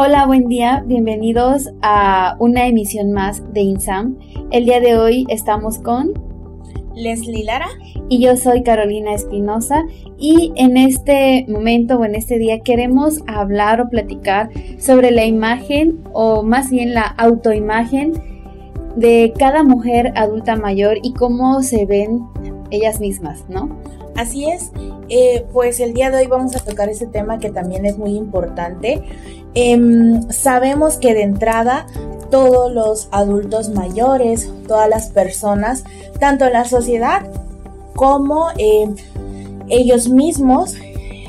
Hola, buen día, bienvenidos a una emisión más de INSAM. El día de hoy estamos con Leslie Lara y yo soy Carolina Espinosa y en este momento o en este día queremos hablar o platicar sobre la imagen o más bien la autoimagen de cada mujer adulta mayor y cómo se ven ellas mismas, ¿no? Así es, eh, pues el día de hoy vamos a tocar ese tema que también es muy importante. Em, sabemos que de entrada todos los adultos mayores, todas las personas, tanto en la sociedad como em, ellos mismos,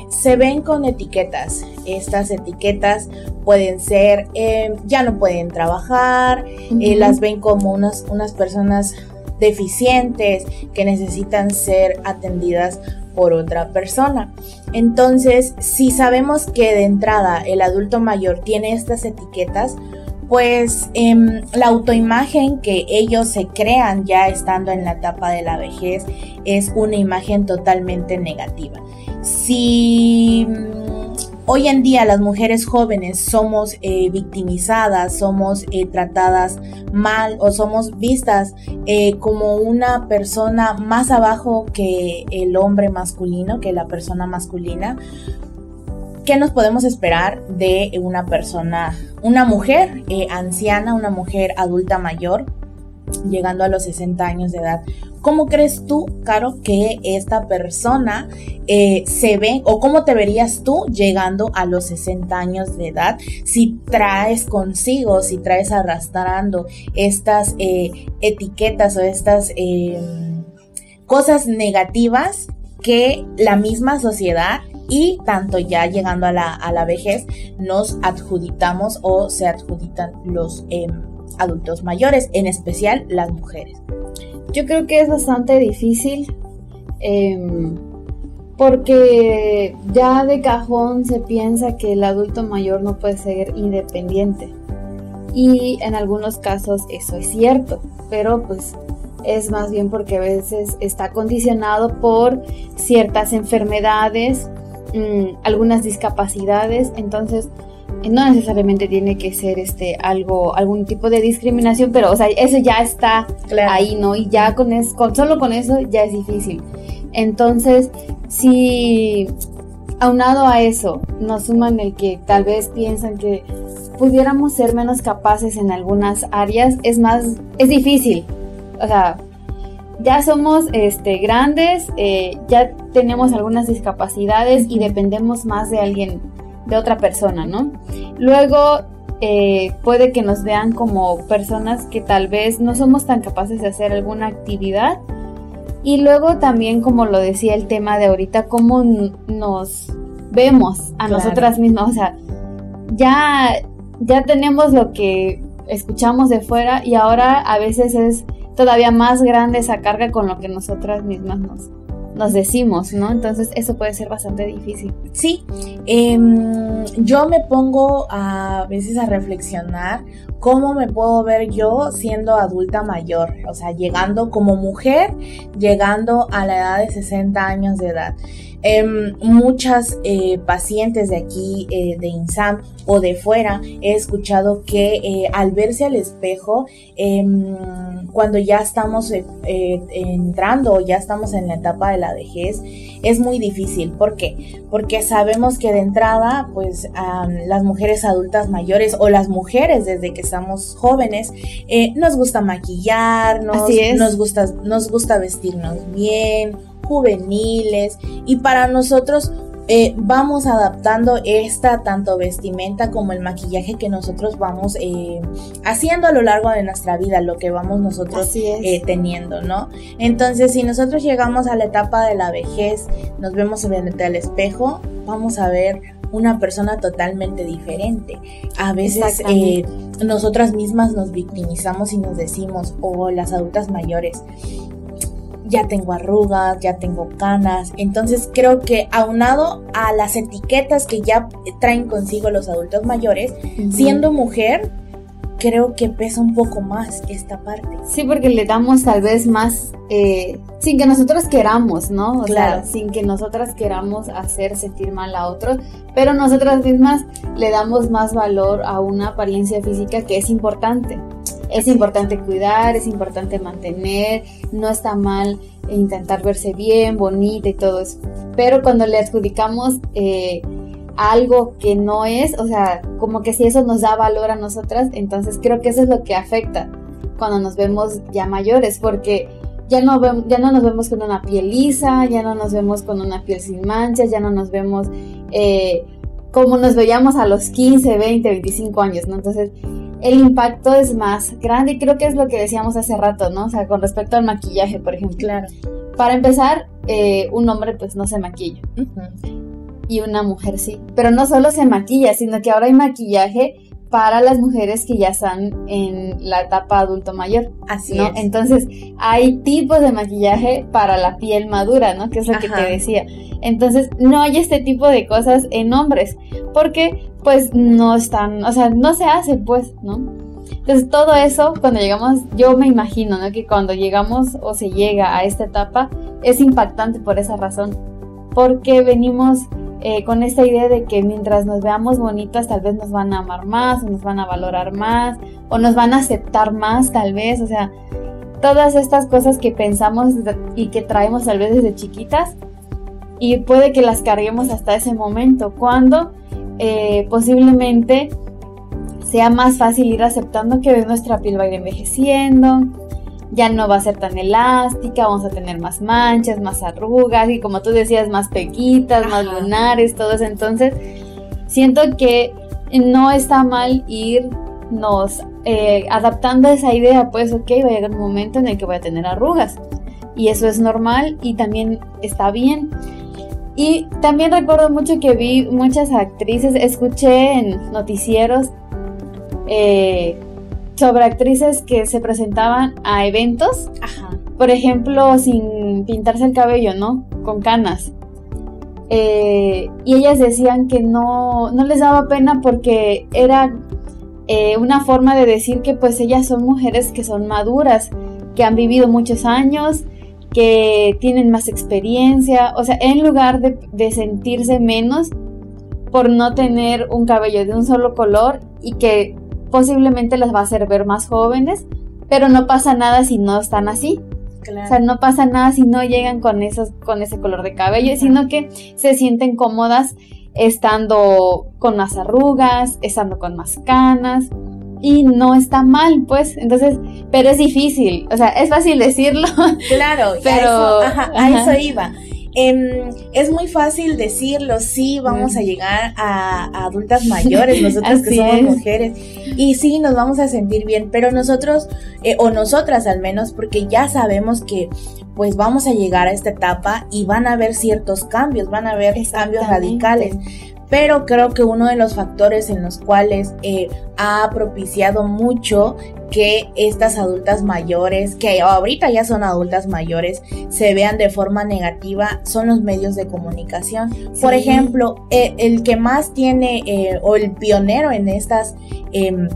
se ven con etiquetas. Estas etiquetas pueden ser, em, ya no pueden trabajar, eh, las ven como unas, unas personas deficientes que necesitan ser atendidas por otra persona. Entonces, si sabemos que de entrada el adulto mayor tiene estas etiquetas, pues em, la autoimagen que ellos se crean ya estando en la etapa de la vejez es una imagen totalmente negativa. Si Hoy en día las mujeres jóvenes somos eh, victimizadas, somos eh, tratadas mal o somos vistas eh, como una persona más abajo que el hombre masculino, que la persona masculina. ¿Qué nos podemos esperar de una persona, una mujer anciana, una mujer adulta mayor? Llegando a los 60 años de edad. ¿Cómo crees tú, Caro, que esta persona eh, se ve o cómo te verías tú llegando a los 60 años de edad si traes consigo, si traes arrastrando estas eh, etiquetas o estas em, cosas negativas que la misma sociedad y tanto ya llegando a la, a la vejez nos adjudicamos o se adjudican los em, adultos mayores, en especial las mujeres. Yo creo que es bastante difícil em, porque ya de cajón se piensa que el adulto mayor no puede ser independiente. Y en algunos casos eso es cierto, pero pues es más bien porque a veces está condicionado por ciertas enfermedades, mm, algunas discapacidades, entonces no necesariamente tiene que ser este algo algún tipo de discriminación pero o sea eso ya está ahí no y ya con eso con, solo con eso ya es difícil. Entonces si aunado a eso nos suman el que tal vez piensan que pudiéramos ser menos capaces en algunas áreas es más es difícil. O sea ya somos este, grandes, eh, ya tenemos algunas discapacidades y dependemos más de alguien de otra persona, ¿no? Luego eh, puede que nos vean como personas que tal vez no somos tan capaces de hacer alguna actividad. Y luego también, como lo decía el tema de ahorita, cómo nos vemos a nosotras mismas. O sea, ya, ya tenemos lo que escuchamos de fuera y ahora a veces es todavía más grande esa carga con lo que nosotras mismas nos, nos decimos, ¿no? Entonces eso puede ser bastante difícil. Sí, em, yo me pongo a veces a reflexionar cómo me puedo ver yo siendo adulta mayor, o sea, llegando como mujer, llegando a la edad de 60 años de edad. Em, muchas eh, pacientes de aquí, eh, de INSAM o de fuera, he escuchado que eh, al verse al espejo, em, cuando ya estamos entrando o ya estamos en la etapa de la vejez, es muy difícil. ¿Por qué? Porque sabemos que de entrada, pues las mujeres adultas mayores o las mujeres desde que estamos jóvenes, nos gusta maquillarnos, nos gusta, nos gusta vestirnos bien juveniles y para nosotros eh, vamos adaptando esta tanto vestimenta como el maquillaje que nosotros vamos eh, haciendo a lo largo de nuestra vida, lo que vamos nosotros eh, teniendo, ¿no? Entonces, si nosotros llegamos a la etapa de la vejez, nos vemos frente al espejo, vamos a ver una persona totalmente diferente. A veces nosotras mismas nos victimizamos y nos decimos, o oh, las adultas mayores, ya tengo arrugas, ya tengo canas. Entonces creo que aunado a las etiquetas que ya traen consigo los adultos mayores, siendo mujer, creo que pesa un poco más esta parte. Sí, porque le damos tal vez más, eh, sin que nosotros queramos, ¿no? O Claro. sea, sin que nosotras queramos hacer sentir mal a otros, pero nosotras mismas le damos más valor a una apariencia física que es importante. Es importante cuidar, es importante mantener, no está mal intentar verse bien, bonita y todo eso. Pero cuando le adjudicamos eh, algo que no es, o sea, como que si eso nos da valor a nosotras, entonces creo que eso es lo que afecta cuando nos vemos ya mayores, porque ya no, ya no nos vemos con una piel lisa, ya no nos vemos con una piel sin manchas, ya no nos vemos eh, como nos veíamos a los 15, 20, 25 años, ¿no? Entonces, el impacto es más grande y creo que es lo que decíamos hace rato, ¿no? O sea, con respecto al maquillaje, por ejemplo. Claro. Para empezar, eh, un hombre pues no se maquilla y una mujer sí. Pero no solo se maquilla, sino que ahora hay maquillaje para las mujeres que ya están en la etapa adulto mayor, Así ¿no? es. Entonces, hay tipos de maquillaje para la piel madura, ¿no? Que es lo que te decía. Entonces, no hay este tipo de cosas en hombres, porque pues no están, o sea, no se hace, pues, ¿no? Entonces, todo eso, cuando llegamos, yo me imagino, ¿no? Que cuando llegamos o se llega a esta etapa, es impactante por esa razón, porque venimos eh, con esta idea de que mientras nos veamos bonitas, tal vez nos van a amar más, o nos van a valorar más, o nos van a aceptar más, tal vez, o sea, todas estas cosas que pensamos y que traemos tal vez desde chiquitas, y puede que las carguemos hasta ese momento, cuando eh, posiblemente sea más fácil ir aceptando que nuestra piel va a ir envejeciendo, ya no va a ser tan elástica, vamos a tener más manchas, más arrugas y como tú decías, más pequitas, más lunares, todo eso. Entonces, siento que no está mal irnos eh, adaptando a esa idea, pues ok, va a llegar un momento en el que voy a tener arrugas y eso es normal y también está bien. Y también recuerdo mucho que vi muchas actrices, escuché en noticieros eh, sobre actrices que se presentaban a eventos, Ajá. por ejemplo, sin pintarse el cabello, ¿no? Con canas. Eh, y ellas decían que no, no les daba pena porque era eh, una forma de decir que pues ellas son mujeres que son maduras, que han vivido muchos años, que tienen más experiencia, o sea, en lugar de, de sentirse menos por no tener un cabello de un solo color y que posiblemente las va a hacer ver más jóvenes, pero no pasa nada si no están así. Claro. O sea, no pasa nada si no llegan con esos, con ese color de cabello, Ajá. sino que se sienten cómodas estando con más arrugas, estando con más canas. Y no está mal, pues. Entonces, pero es difícil. O sea, es fácil decirlo. Claro, Pero- a, eso, ajá, a ajá. eso iba. Em, es muy fácil decirlo, sí, vamos a llegar a, a adultas mayores, nosotras que somos es. mujeres, y sí, nos vamos a sentir bien, pero nosotros, eh, o nosotras al menos, porque ya sabemos que pues vamos a llegar a esta etapa y van a haber ciertos cambios, van a haber cambios radicales. Pero creo que uno de los factores en los cuales eh, ha propiciado mucho que estas adultas mayores, que ahorita ya son adultas mayores, se vean de forma negativa son los medios de comunicación. Por ejemplo, eh, el que más tiene eh, o el pionero en estas em,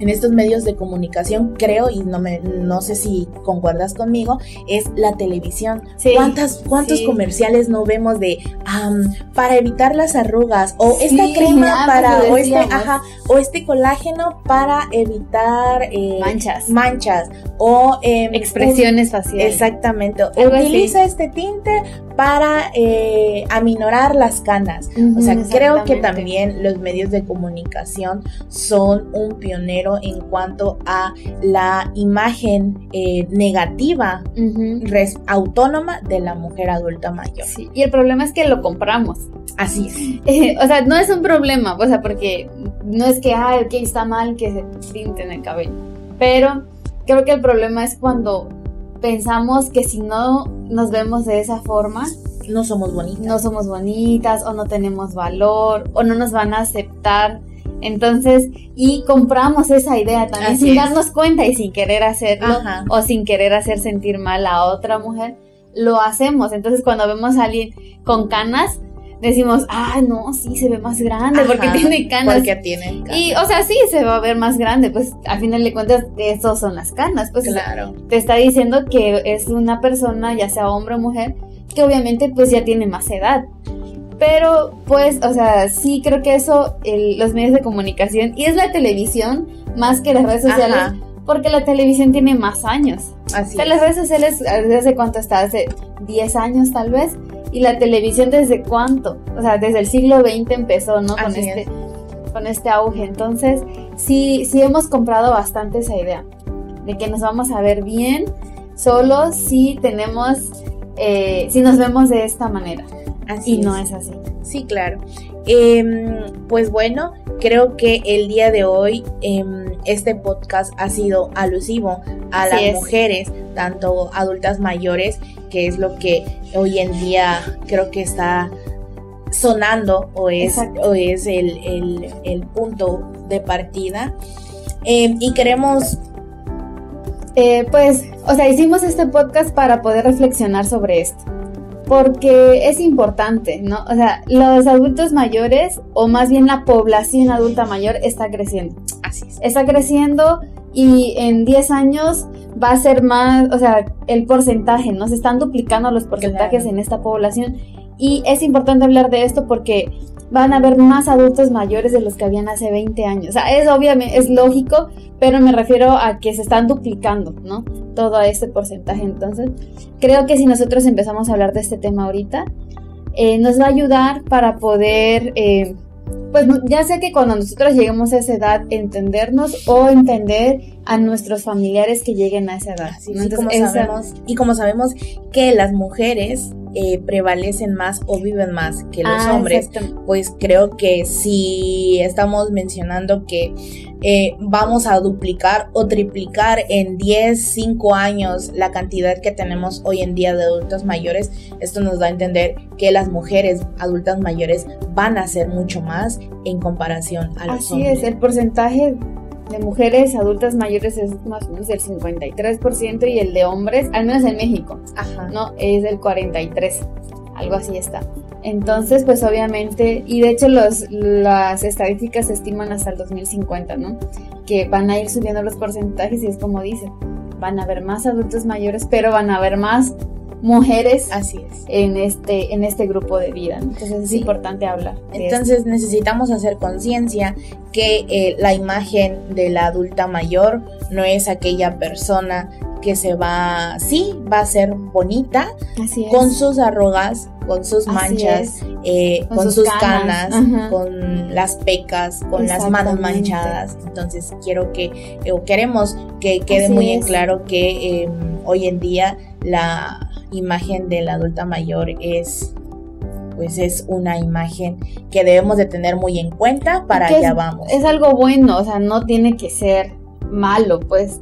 en estos medios de comunicación, creo, y no me no sé si concuerdas conmigo, es la televisión. Sí, ¿Cuántas, ¿Cuántos sí. comerciales no vemos de am, para evitar las arrugas? O Sí, esta crema para, o este, ajá, o este colágeno para evitar eh, Manchas. manchas. O em, Expresiones un- faciales. Exactamente. Algo así. Utiliza este tinte para eh, aminorar las canas. O sea, creo que también los medios de comunicación son un pionero en cuanto a la imagen eh, negativa, res- autónoma de la mujer adulta mayor. Sí, Y el problema es que lo compramos. Así es. Eh, o sea, no es un problema, o sea, porque no es que, ah, ok, está mal que se pinten el cabello. Pero creo que el problema es cuando pensamos que si no nos vemos de esa forma, No somos bonitas. no somos bonitas o no tenemos valor o no nos van a aceptar. Entonces, y compramos esa idea también Así sin es. darnos cuenta y sin querer hacerlo Ajá. o sin querer hacer sentir mal a otra mujer, lo hacemos. Entonces, cuando vemos a alguien con canas, decimos, ah, no, sí, se ve más grande porque tiene canas. Porque tiene canas. Y, o sea, sí, se va a ver más grande, pues al final de cuentas, eso son las canas. Pues claro. te está diciendo que es una persona, ya sea hombre o mujer, que obviamente pues ya tiene más edad. Pero pues, o sea, sí creo que eso, los medios de comunicación, y es la televisión más que las redes sociales, porque la televisión tiene más años. Así o sea, las redes sociales, ¿desde cuánto está? Hace 10 años tal vez. Y la televisión desde cuánto? O sea, desde el siglo XX empezó, ¿no? Con este, con este auge. Entonces, sí, sí hemos comprado bastante esa idea de que nos vamos a ver bien solo si tenemos, eh, si nos vemos de esta manera. Así y no es así. Sí, claro. Em, pues bueno, creo que el día de hoy em, este podcast ha sido alusivo a las mujeres, tanto adultas mayores, que es lo que hoy en día creo que está sonando o es, o es el, punto de partida. Em, y queremos... Eh, pues, o sea, hicimos este podcast para poder reflexionar sobre esto porque es importante, ¿no? O sea, los adultos mayores, o más bien la población adulta mayor, está creciendo. Así es. Está creciendo y en 10 años va a ser más, o sea, el porcentaje, ¿no? Se están duplicando los porcentajes en esta población. Y es importante hablar de esto porque van a haber más adultos mayores de los que habían hace 20 años. O sea, es obviamente, es lógico, pero me refiero a que se están duplicando, ¿no? Todo este porcentaje. Entonces, creo que si nosotros empezamos a hablar de este tema ahorita, eh, nos va a ayudar para poder, eh, pues ya sea que cuando nosotros lleguemos a esa edad, entendernos o entender a nuestros familiares que lleguen a esa edad. y como sabemos que las mujeres eh, prevalecen más o viven más que los ah, hombres, pues creo que si estamos mencionando que eh, vamos a duplicar o triplicar en 10, 5 años la cantidad que tenemos hoy en día de adultos mayores, esto nos da a entender que las mujeres adultas mayores van a ser mucho más en comparación a los hombres. Así es, el porcentaje de mujeres adultas mayores es más o menos el 53% y el de hombres, al menos en México, Ajá. no, es del 43, algo así está. Entonces, pues obviamente, y de hecho los, las estadísticas se estiman hasta el 2050, ¿no? Que van a ir subiendo los porcentajes y es como dicen, van a haber más adultos mayores, pero van a haber más mujeres Así es. en este en este grupo de vida. Entonces es importante hablar. Entonces necesitamos hacer conciencia que eh, la imagen de la adulta mayor no es aquella persona que se va, sí, va a ser bonita, con sus arrugas, con sus manchas, eh, con, sus, canas, con las pecas, con las manos manchadas. Entonces quiero que, o queremos que quede muy en claro que hoy en día la imagen de la adulta mayor es pues es una imagen que debemos de tener muy en cuenta para allá vamos. Es algo bueno, o sea, no tiene que ser malo, pues.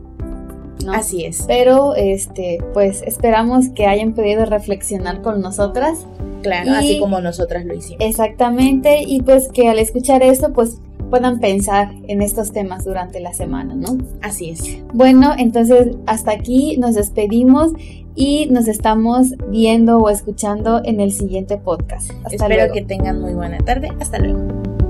¿no? Así es. Pero este, pues esperamos que hayan podido reflexionar con nosotras. Claro, así como nosotras lo hicimos. Exactamente, y pues que al escuchar esto, pues puedan pensar en estos temas durante la semana, ¿no? Así es. Bueno, entonces hasta aquí nos despedimos y nos estamos viendo o escuchando en el siguiente podcast. Hasta Espero que tengan muy buena tarde. Hasta luego.